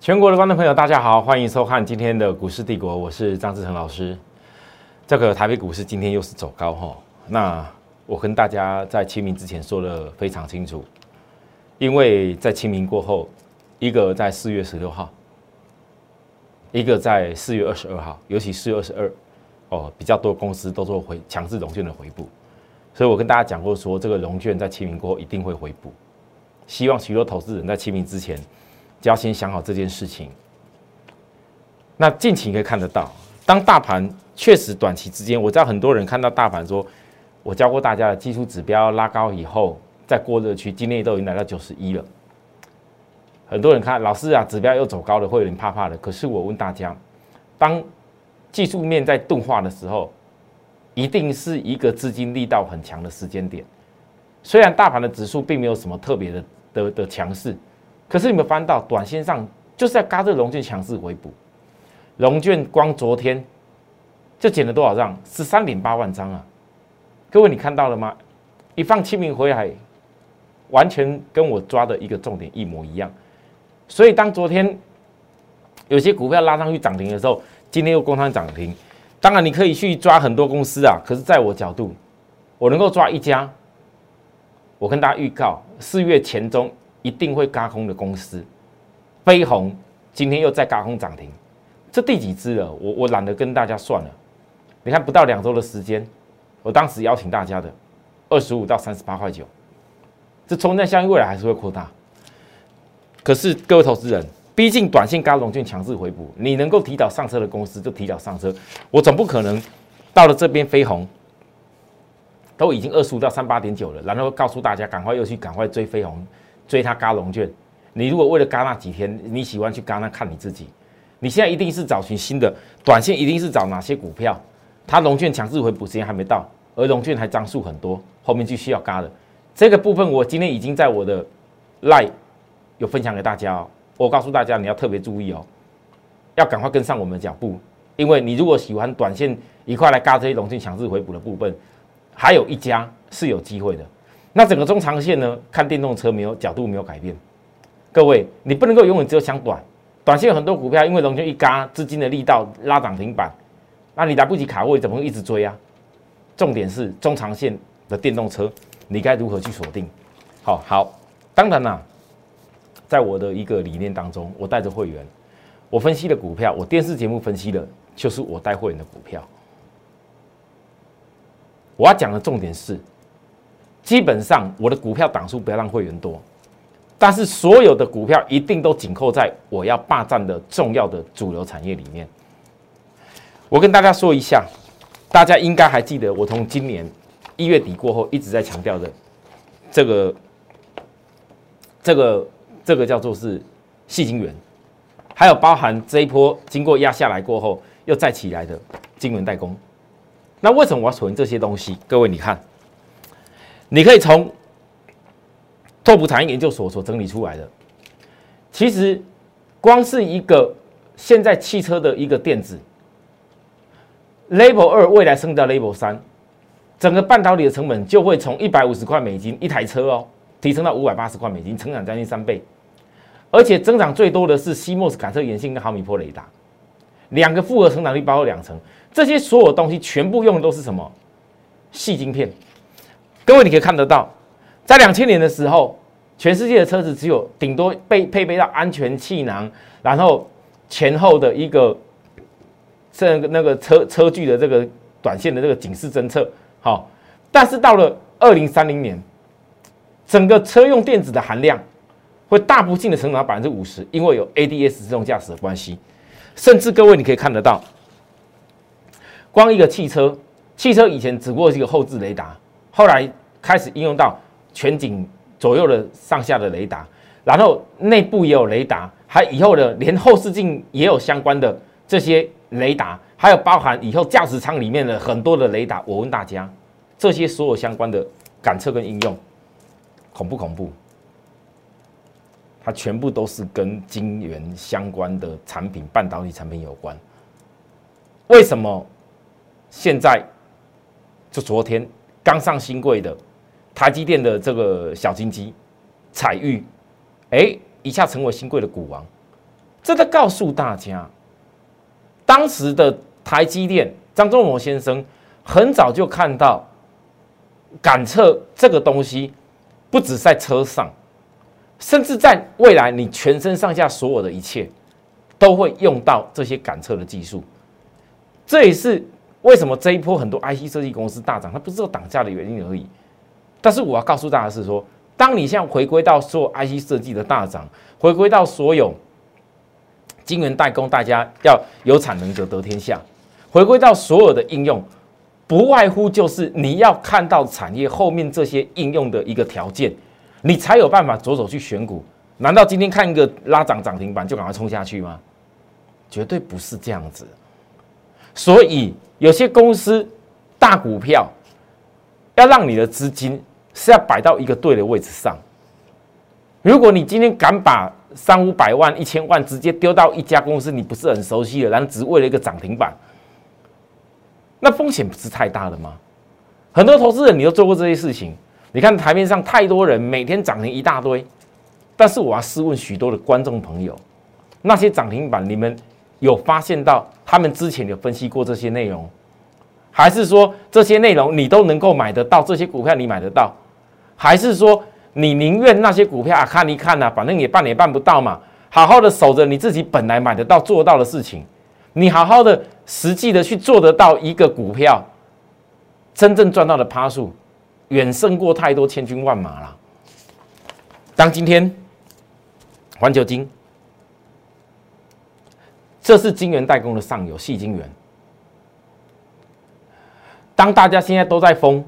全国的观众朋友，大家好，欢迎收看今天的股市帝国，我是张志成老师。这个台北股市今天又是走高哈，那我跟大家在清明之前说的非常清楚，因为在清明过后，一个在四月十六号，一个在四月二十二号，尤其四月二十二，哦，比较多公司都做回强制融券的回补，所以我跟大家讲过说，这个融券在清明过后一定会回补，希望许多投资人在清明之前。就要先想好这件事情。那近期可以看得到，当大盘确实短期之间，我知道很多人看到大盘说，我教过大家的技术指标拉高以后，再过热区，今天都已经来到九十一了。很多人看老师啊，指标又走高了，会有点怕怕的。可是我问大家，当技术面在钝化的时候，一定是一个资金力道很强的时间点。虽然大盘的指数并没有什么特别的的的强势。可是你们翻到短线上，就是在嘎这龙券强势回补，龙券光昨天就减了多少张？十三点八万张啊！各位你看到了吗？一放清明回来，完全跟我抓的一个重点一模一样。所以当昨天有些股票拉上去涨停的时候，今天又攻上涨停。当然你可以去抓很多公司啊，可是在我角度，我能够抓一家，我跟大家预告，四月前中。一定会嘎空的公司，飞鸿今天又再嘎空涨停，这第几只了？我我懒得跟大家算了。你看不到两周的时间，我当时邀请大家的二十五到三十八块九，这冲战效应未来还是会扩大。可是各位投资人，毕竟短线嘎龙券强势回补，你能够提早上车的公司就提早上车，我总不可能到了这边飞鸿都已经二十五到三八点九了，然后告诉大家赶快又去赶快追飞鸿。追它嘎龙券，你如果为了嘎那几天，你喜欢去嘎那看你自己。你现在一定是找寻新的短线，一定是找哪些股票？它龙券强势回补时间还没到，而龙券还张数很多，后面就需要嘎的。这个部分我今天已经在我的 line 有分享给大家哦。我告诉大家你要特别注意哦，要赶快跟上我们的脚步，因为你如果喜欢短线一块来嘎这些龙券强势回补的部分，还有一家是有机会的。那整个中长线呢？看电动车没有角度没有改变。各位，你不能够永远只有想短，短线有很多股票，因为龙券一嘎，资金的力道拉涨停板，那你来不及卡位，怎么会一直追啊？重点是中长线的电动车，你该如何去锁定？好好，当然啦，在我的一个理念当中，我带着会员，我分析的股票，我电视节目分析的，就是我带会员的股票。我要讲的重点是。基本上我的股票档数不要让会员多，但是所有的股票一定都紧扣在我要霸占的重要的主流产业里面。我跟大家说一下，大家应该还记得我从今年一月底过后一直在强调的这个、这个、这个叫做是细晶圆，还有包含这一波经过压下来过后又再起来的晶圆代工。那为什么我要存这些东西？各位你看。你可以从拓普产业研究所所整理出来的，其实光是一个现在汽车的一个电子，Level 二未来升到 Level 三，整个半导体的成本就会从一百五十块美金一台车哦，提升到五百八十块美金，成长将近三倍，而且增长最多的是 CMOS 感测元件跟毫米波雷达，两个复合成长率包括两成，这些所有东西全部用的都是什么？细晶片。各位，你可以看得到，在两千年的时候，全世界的车子只有顶多被配备到安全气囊，然后前后的一个这个那个车车距的这个短线的这个警示侦测，好。但是到了二零三零年，整个车用电子的含量会大幅性的成长百分之五十，因为有 ADS 自动驾驶的关系。甚至各位你可以看得到，光一个汽车，汽车以前只不过是一个后置雷达，后来。开始应用到全景左右的上下的雷达，然后内部也有雷达，还以后的连后视镜也有相关的这些雷达，还有包含以后驾驶舱里面的很多的雷达。我问大家，这些所有相关的感测跟应用，恐不恐怖？它全部都是跟晶圆相关的产品、半导体产品有关。为什么现在就昨天刚上新贵的？台积电的这个小金鸡彩玉，哎，一下成为新贵的股王。这在告诉大家，当时的台积电张忠谋先生很早就看到感测这个东西，不止在车上，甚至在未来你全身上下所有的一切都会用到这些感测的技术。这也是为什么这一波很多 IC 设计公司大涨，它不是有涨价的原因而已。但是我要告诉大家是说，当你现在回归到做 IC 设计的大涨，回归到所有晶圆代工，大家要有产能者得天下，回归到所有的应用，不外乎就是你要看到产业后面这些应用的一个条件，你才有办法着手去选股。难道今天看一个拉涨涨停板就赶快冲下去吗？绝对不是这样子。所以有些公司大股票要让你的资金。是要摆到一个对的位置上。如果你今天敢把三五百万、一千万直接丢到一家公司，你不是很熟悉的，然后只为了一个涨停板，那风险不是太大了吗？很多投资人你都做过这些事情。你看台面上太多人每天涨停一大堆，但是我要试问许多的观众朋友，那些涨停板你们有发现到他们之前有分析过这些内容？还是说这些内容你都能够买得到？这些股票你买得到？还是说你宁愿那些股票啊看一看呢？反正也办也办不到嘛。好好的守着你自己本来买得到做到的事情，你好好的实际的去做得到一个股票，真正赚到的趴数远胜过太多千军万马了。当今天环球金，这是金源代工的上游细晶圆。当大家现在都在封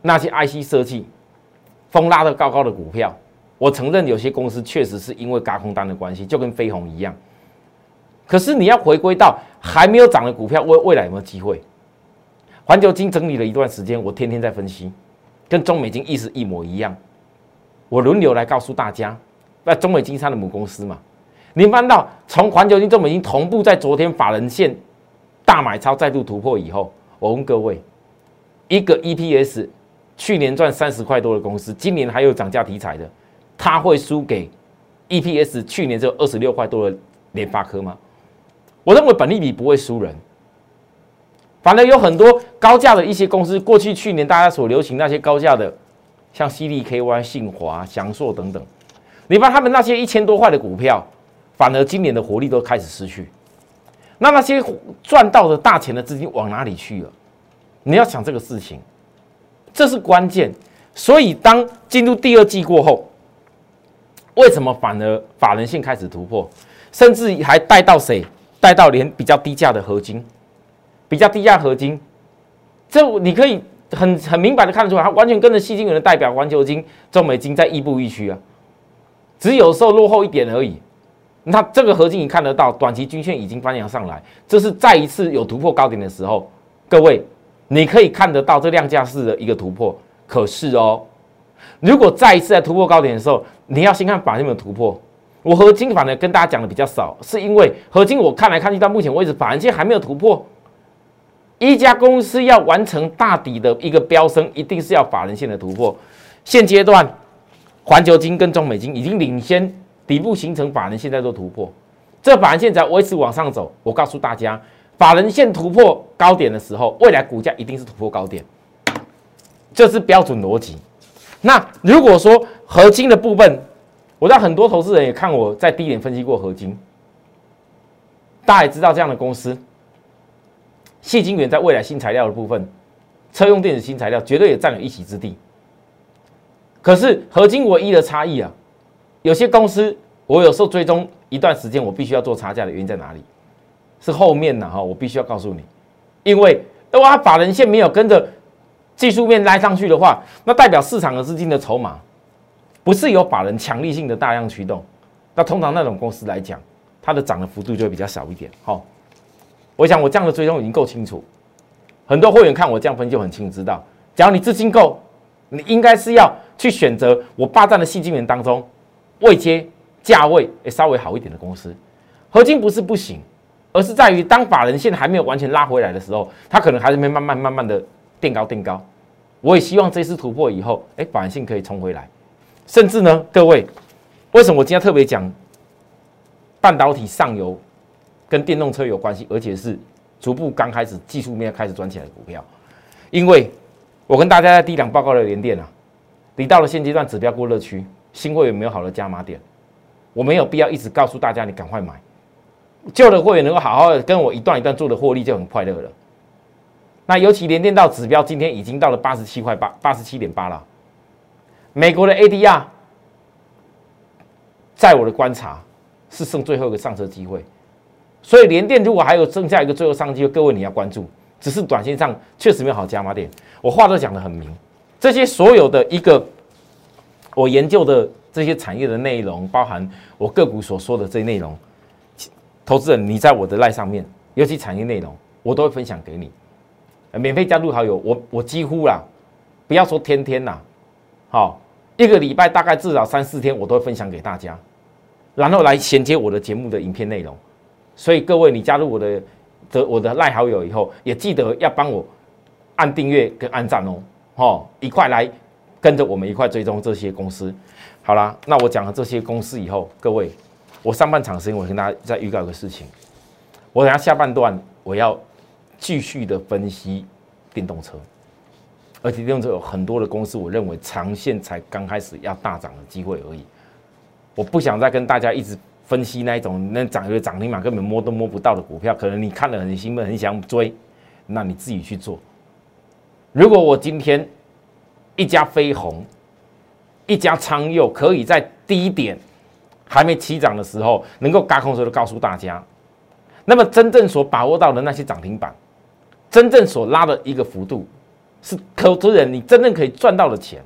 那些 IC 设计，封拉的高高的股票，我承认有些公司确实是因为嘎空单的关系，就跟飞鸿一样。可是你要回归到还没有涨的股票，未未来有没有机会？环球金整理了一段时间，我天天在分析，跟中美金意思一模一样。我轮流来告诉大家，那中美金它的母公司嘛，你翻到从环球金、中美金同步在昨天法人线大买超再度突破以后，我问各位。一个 EPS 去年赚三十块多的公司，今年还有涨价题材的，它会输给 EPS 去年只有二十六块多的联发科吗？我认为本利比不会输人，反而有很多高价的一些公司，过去去年大家所流行那些高价的，像 CDKY、信华、翔硕等等，你把他们那些一千多块的股票，反而今年的活力都开始失去，那那些赚到的大钱的资金往哪里去了？你要想这个事情，这是关键。所以当进入第二季过后，为什么反而法人线开始突破，甚至还带到谁？带到连比较低价的合金，比较低价合金，这你可以很很明白的看得出来，它完全跟着细金元的代表环球金、中美金在亦步亦趋啊，只有时候落后一点而已。那这个合金你看得到，短期均线已经翻扬上来，这是再一次有突破高点的时候，各位。你可以看得到这量价式的一个突破，可是哦，如果再一次在突破高点的时候，你要先看法人有突破。我合金反而跟大家讲的比较少，是因为合金我看来看去到目前为止，法人线还没有突破。一家公司要完成大底的一个飙升，一定是要法人线的突破。现阶段，环球金跟中美金已经领先底部形成法人线在做突破，这法人线在维持往上走。我告诉大家。法人线突破高点的时候，未来股价一定是突破高点，这是标准逻辑。那如果说合金的部分，我知道很多投资人也看我在低点分析过合金，大家也知道这样的公司，谢金元在未来新材料的部分，车用电子新材料绝对也占有一席之地。可是合金唯一的差异啊，有些公司我有时候追踪一段时间，我必须要做差价的原因在哪里？是后面的哈，我必须要告诉你，因为哇，法人线没有跟着技术面拉上去的话，那代表市场的资金的筹码不是由法人强力性的大量驱动，那通常那种公司来讲，它的涨的幅度就会比较小一点。好，我想我这样的追踪已经够清楚，很多会员看我这样分就很清楚知道，只要你资金够，你应该是要去选择我霸占的细金源当中未接价位诶稍微好一点的公司，合金不是不行。而是在于，当法人线还没有完全拉回来的时候，它可能还是没慢慢慢慢的垫高垫高。我也希望这次突破以后，哎，法人线可以冲回来。甚至呢，各位，为什么我今天特别讲半导体上游跟电动车有关系，而且是逐步刚开始技术面开始转起来的股票。因为我跟大家在低档报告的连电啊，你到了现阶段指标过热区，新会有没有好的加码点，我没有必要一直告诉大家你赶快买。旧的会员能够好好的跟我一段一段做的获利就很快乐了。那尤其连电到指标今天已经到了八十七块八，八十七点八了。美国的 ADR，在我的观察是剩最后一个上车机会，所以连电如果还有剩下一个最后上机会，各位你要关注。只是短线上确实没有好加码点，我话都讲得很明。这些所有的一个我研究的这些产业的内容，包含我个股所说的这些内容，投资人你在我的赖上面，尤其产业内容，我都会分享给你。免费加入好友，我我几乎啦，不要说天天啦，好一个礼拜大概至少三四天，我都会分享给大家，然后来衔接我的节目的影片内容。所以各位，你加入我的。的我的赖好友以后也记得要帮我按订阅跟按赞哦，吼，一块来跟着我们一块追踪这些公司。好啦，那我讲了这些公司以后，各位，我上半场时间我跟大家再预告一个事情，我等下下半段我要继续的分析电动车，而且电动车有很多的公司，我认为长线才刚开始要大涨的机会而已，我不想再跟大家一直。分析那一种那涨有涨停板根本摸都摸不到的股票，可能你看了很兴奋，很想追，那你自己去做。如果我今天一家飞鸿，一家昌佑可以在低点还没起涨的时候，能够嘎空时候告诉大家，那么真正所把握到的那些涨停板，真正所拉的一个幅度，是投资人你真正可以赚到的钱。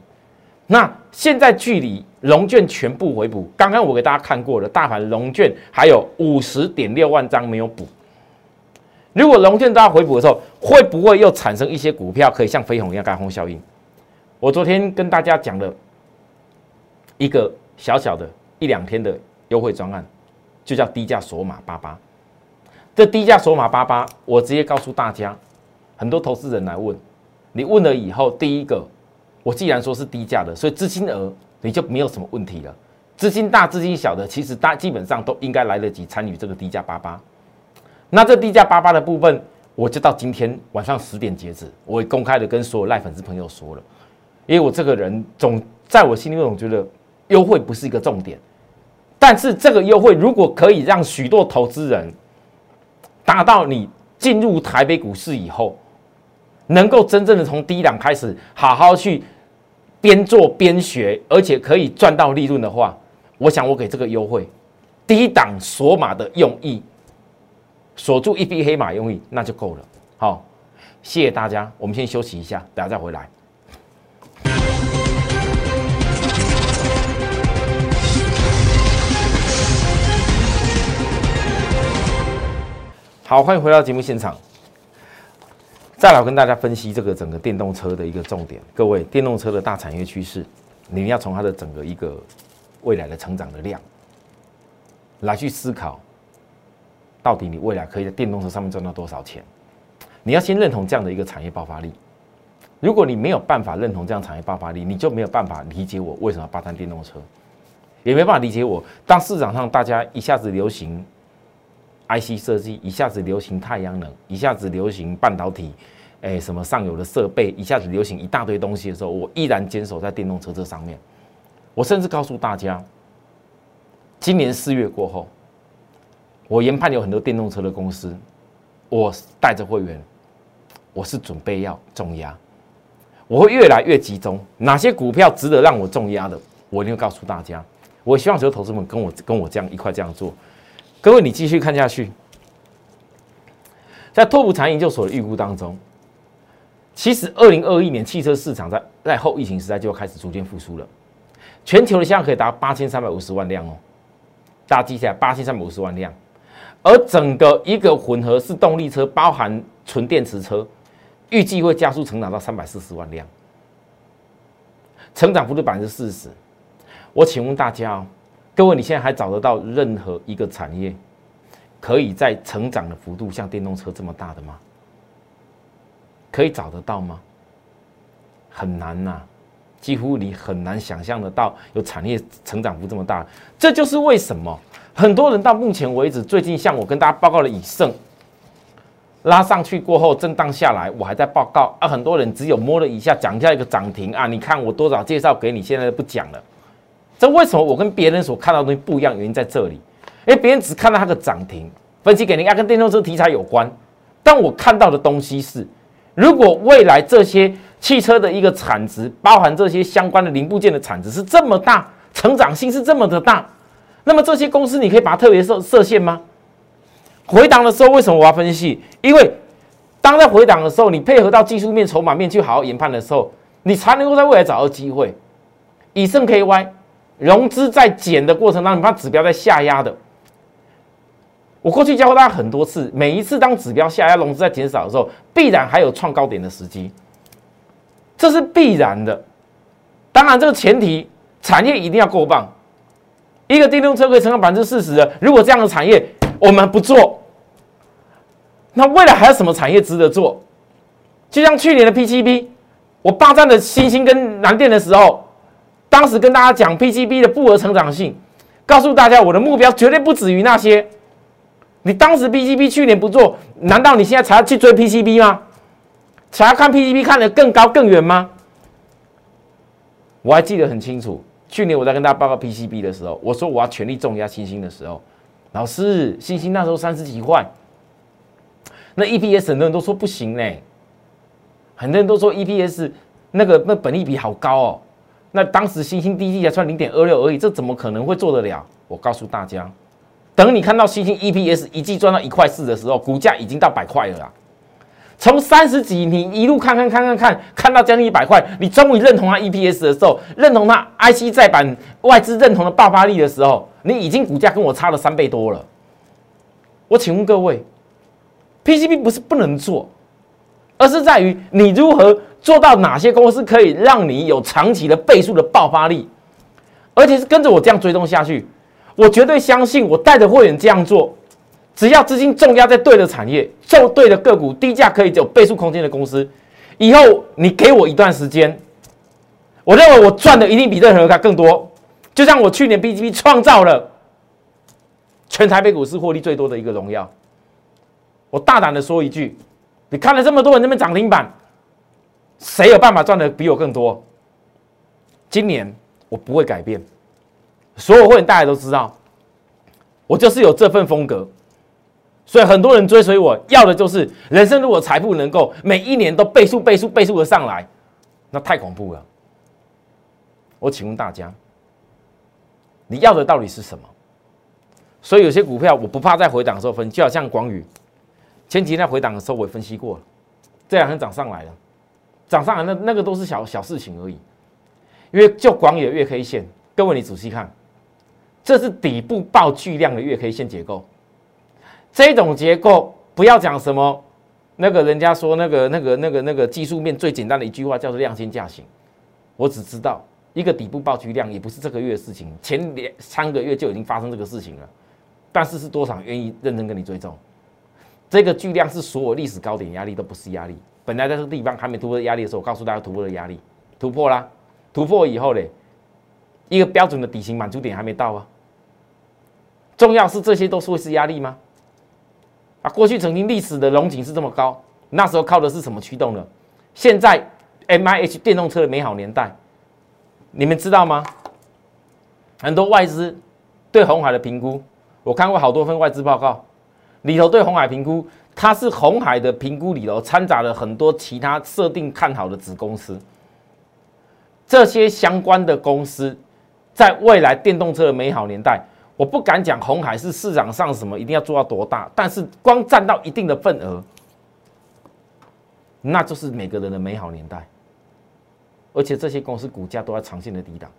那现在距离龙卷全部回补，刚刚我给大家看过了，大盘龙卷还有五十点六万张没有补。如果龙卷都要回补的时候，会不会又产生一些股票可以像飞鸿一样干空效应？我昨天跟大家讲了一个小小的一两天的优惠专案，就叫低价锁码八八。这低价锁码八八，我直接告诉大家，很多投资人来问，你问了以后，第一个。我既然说是低价的，所以资金额你就没有什么问题了。资金大、资金小的，其实大基本上都应该来得及参与这个低价八八。那这低价八八的部分，我就到今天晚上十点截止，我也公开的跟所有赖粉丝朋友说了。因为我这个人总在我心里总觉得优惠不是一个重点，但是这个优惠如果可以让许多投资人达到你进入台北股市以后，能够真正的从低档开始，好好去。边做边学，而且可以赚到利润的话，我想我给这个优惠，低档锁码的用意，锁住一匹黑马用意，那就够了。好，谢谢大家，我们先休息一下，等下再回来。好，欢迎回到节目现场。再来跟大家分析这个整个电动车的一个重点，各位，电动车的大产业趋势，你们要从它的整个一个未来的成长的量来去思考，到底你未来可以在电动车上面赚到多少钱？你要先认同这样的一个产业爆发力。如果你没有办法认同这样产业爆发力，你就没有办法理解我为什么要霸占电动车，也没办法理解我当市场上大家一下子流行。IC 设计一下子流行太阳能，一下子流行半导体，哎，什么上游的设备一下子流行一大堆东西的时候，我依然坚守在电动车这上面。我甚至告诉大家，今年四月过后，我研判有很多电动车的公司，我带着会员，我是准备要重压，我会越来越集中，哪些股票值得让我重压的，我一定会告诉大家。我希望所有投资们跟我跟我这样一块这样做。各位，你继续看下去，在拓普产研究所的预估当中，其实二零二一年汽车市场在在后疫情时代就开始逐渐复苏了，全球的销量可以达八千三百五十万辆哦，大家记下来，八千三百五十万辆，而整个一个混合式动力车，包含纯电池车，预计会加速成长到三百四十万辆，成长幅度百分之四十。我请问大家哦。各位，你现在还找得到任何一个产业可以在成长的幅度像电动车这么大的吗？可以找得到吗？很难呐。几乎你很难想象得到有产业成长幅这么大。这就是为什么很多人到目前为止，最近像我跟大家报告的以盛拉上去过后震荡下来，我还在报告啊。很多人只有摸了一下，讲一下一个涨停啊，你看我多少介绍给你，现在不讲了。这为什么我跟别人所看到的东西不一样？原因在这里，因为别人只看到它的涨停，分析给你，要跟电动车题材有关。但我看到的东西是，如果未来这些汽车的一个产值，包含这些相关的零部件的产值是这么大，成长性是这么的大，那么这些公司你可以把它特别设设限吗？回档的时候，为什么我要分析？因为当在回档的时候，你配合到技术面、筹码面去好好研判的时候，你才能够在未来找到机会。以盛 KY。融资在减的过程当中，你看指标在下压的。我过去教过大家很多次，每一次当指标下压，融资在减少的时候，必然还有创高点的时机，这是必然的。当然，这个前提产业一定要够棒。一个电动车可以成长百分之四十的，如果这样的产业我们不做，那未来还有什么产业值得做？就像去年的 PCB，我霸占了新兴跟南电的时候。当时跟大家讲 PCB 的复合成长性，告诉大家我的目标绝对不止于那些。你当时 PCB 去年不做，难道你现在才要去追 PCB 吗？才要看 PCB 看得更高更远吗？我还记得很清楚，去年我在跟大家报告 PCB 的时候，我说我要全力重压星星的时候，老师星星那时候三十几块，那 EPS 很多人都说不行嘞，很多人都说 EPS 那个那本利比好高哦。那当时星星第一季才赚零点二六而已，这怎么可能会做得了？我告诉大家，等你看到星星 EPS 一季赚到一块四的时候，股价已经到百块了啦。从三十几，你一路看看看看看，看到将近一百块，你终于认同它 EPS 的时候，认同它 IC 再版外资认同的爆发力的时候，你已经股价跟我差了三倍多了。我请问各位，PCB 不是不能做，而是在于你如何。做到哪些公司可以让你有长期的倍数的爆发力，而且是跟着我这样追踪下去，我绝对相信我带着会员这样做，只要资金重压在对的产业、做对的个股、低价可以有倍数空间的公司，以后你给我一段时间，我认为我赚的一定比任何人更多。就像我去年 B G B 创造了全台北股市获利最多的一个荣耀，我大胆的说一句，你看了这么多人那边涨停板。谁有办法赚的比我更多？今年我不会改变，所有会员大家都知道，我就是有这份风格，所以很多人追随我要的就是人生。如果财富能够每一年都倍数、倍数、倍数的上来，那太恐怖了。我请问大家，你要的到底是什么？所以有些股票我不怕在回档的时候分，就好像广宇，前几天回档的时候我也分析过了，这两天涨上来了。涨上来那那个都是小小事情而已，因为就广野月 K 线，各位你仔细看，这是底部爆巨量的月 K 线结构，这种结构不要讲什么，那个人家说那个那个那个那个技术面最简单的一句话叫做量先价行，我只知道一个底部爆巨量也不是这个月的事情，前两三个月就已经发生这个事情了，但是是多少愿意认真跟你追踪，这个巨量是所有历史高点压力都不是压力。本来在这个地方还没突破压力的时候，我告诉大家突破的压力突破啦，突破以后嘞，一个标准的底型满足点还没到啊。重要是这些都是会是压力吗？啊，过去曾经历史的龙井是这么高，那时候靠的是什么驱动呢？现在 M I H 电动车的美好年代，你们知道吗？很多外资对红海的评估，我看过好多份外资报告，里头对红海评估。它是红海的评估里头掺杂了很多其他设定看好的子公司，这些相关的公司，在未来电动车的美好年代，我不敢讲红海是市场上什么一定要做到多大，但是光占到一定的份额，那就是每个人的美好年代，而且这些公司股价都在长线的低档。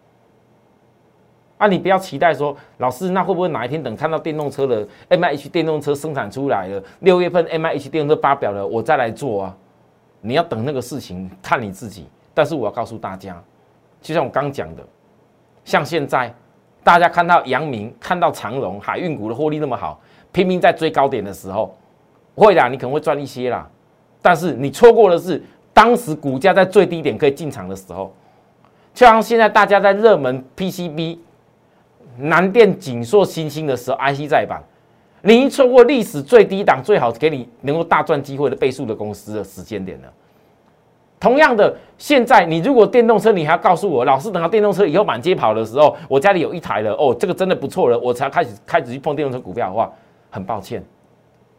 啊，你不要期待说，老师，那会不会哪一天等看到电动车的 M I H 电动车生产出来了，六月份 M I H 电动车发表了，我再来做啊？你要等那个事情，看你自己。但是我要告诉大家，就像我刚讲的，像现在大家看到阳明、看到长荣、海运股的获利那么好，拼命在追高点的时候，会啦，你可能会赚一些啦。但是你错过的是当时股价在最低点可以进场的时候。就像现在大家在热门 PCB、南电、锦硕、新兴的时候，IC 再版，你已经错过历史最低档、最好给你能够大赚机会的倍数的公司的时间点了。同样的，现在你如果电动车，你还要告诉我，老师等到电动车以后满街跑的时候，我家里有一台了，哦，这个真的不错了，我才开始开始去碰电动车股票的话，很抱歉，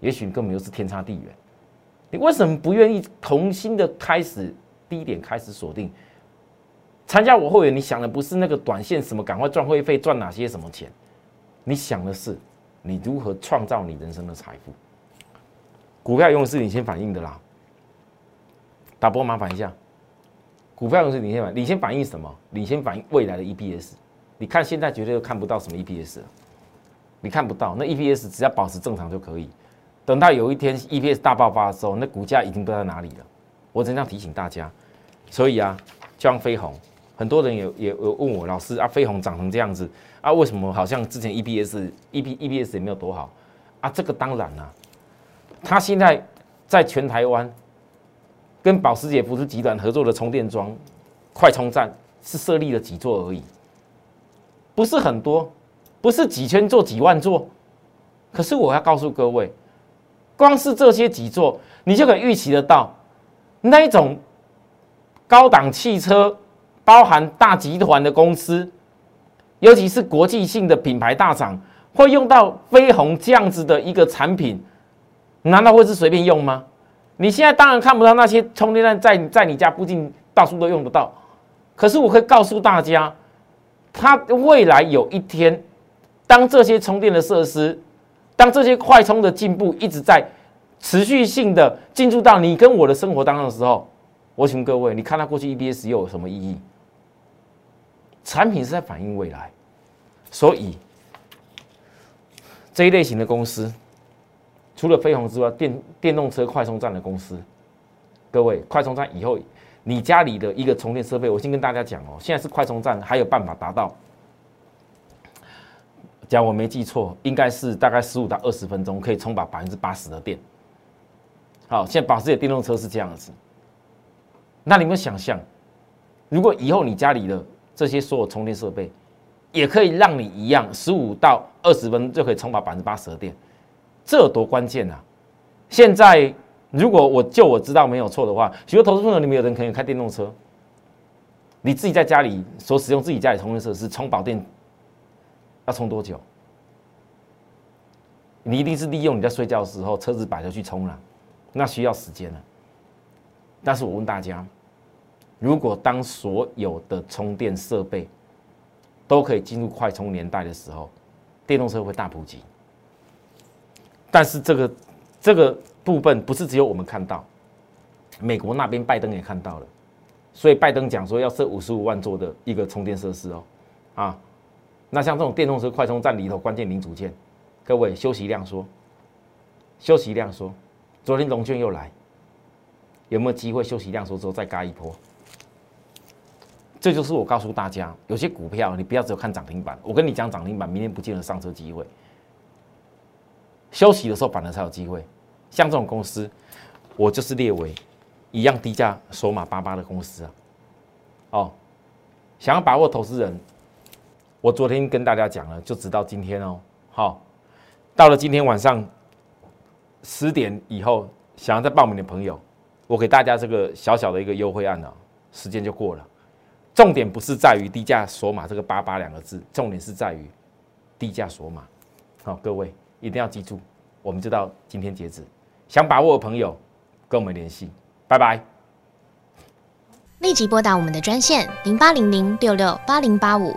也许你根本就是天差地远。你为什么不愿意重新的开始低点开始锁定？参加我会员，你想的不是那个短线什么赶快赚会费赚哪些什么钱，你想的是你如何创造你人生的财富。股票永远是领先反应的啦。打波麻烦一下，股票公司领先反领先反映什么？领先反映未来的 EPS。你看现在绝对都看不到什么 EPS 了，你看不到那 EPS 只要保持正常就可以。等到有一天 EPS 大爆发的时候，那股价已经不知道在哪里了。我只能提醒大家。所以啊，就像飞鸿，很多人也也有问我老师啊，飞鸿涨成这样子啊，为什么好像之前 EPS EP EPS 也没有多好啊？这个当然啦，它现在在全台湾。跟保时捷福斯集团合作的充电桩、快充站是设立了几座而已，不是很多，不是几千座、几万座。可是我要告诉各位，光是这些几座，你就可以预期得到，那一种高档汽车，包含大集团的公司，尤其是国际性的品牌大厂，会用到飞鸿这样子的一个产品，难道会是随便用吗？你现在当然看不到那些充电站在在你家附近到处都用得到，可是我可以告诉大家，它未来有一天，当这些充电的设施，当这些快充的进步一直在持续性的进入到你跟我的生活当中的时候，我请各位，你看它过去 EBS 又有什么意义？产品是在反映未来，所以这一类型的公司。除了飞鸿之外，电电动车快充站的公司，各位，快充站以后，你家里的一个充电设备，我先跟大家讲哦，现在是快充站还有办法达到，假如我没记错，应该是大概十五到二十分钟可以充饱百分之八十的电。好，现在保时捷电动车是这样子，那你们想象，如果以后你家里的这些所有充电设备，也可以让你一样十五到二十分就可以充饱百分之八十的电。这有多关键啊！现在如果我就我知道没有错的话，许多投资朋友里面有人可以开电动车，你自己在家里所使用自己家里充电设施充饱电要充多久？你一定是利用你在睡觉的时候车子摆着去充了，那需要时间了。但是我问大家，如果当所有的充电设备都可以进入快充年代的时候，电动车会大普及？但是这个这个部分不是只有我们看到，美国那边拜登也看到了，所以拜登讲说要设五十五万座的一个充电设施哦，啊，那像这种电动车快充站里头关键零组件，各位休息量说，休息量说，昨天龙卷又来，有没有机会休息量说之后再嘎一波？这就是我告诉大家，有些股票你不要只有看涨停板，我跟你讲涨停板，明天不见得上车机会。休息的时候反而才有机会，像这种公司，我就是列为一样低价索马巴巴的公司啊。哦，想要把握投资人，我昨天跟大家讲了，就直到今天哦。好，到了今天晚上十点以后，想要再报名的朋友，我给大家这个小小的一个优惠案呢，时间就过了。重点不是在于低价锁码这个八八两个字，重点是在于低价锁码。好，各位。一定要记住，我们就到今天截止。想把握的朋友，跟我们联系。拜拜。立即拨打我们的专线零八零零六六八零八五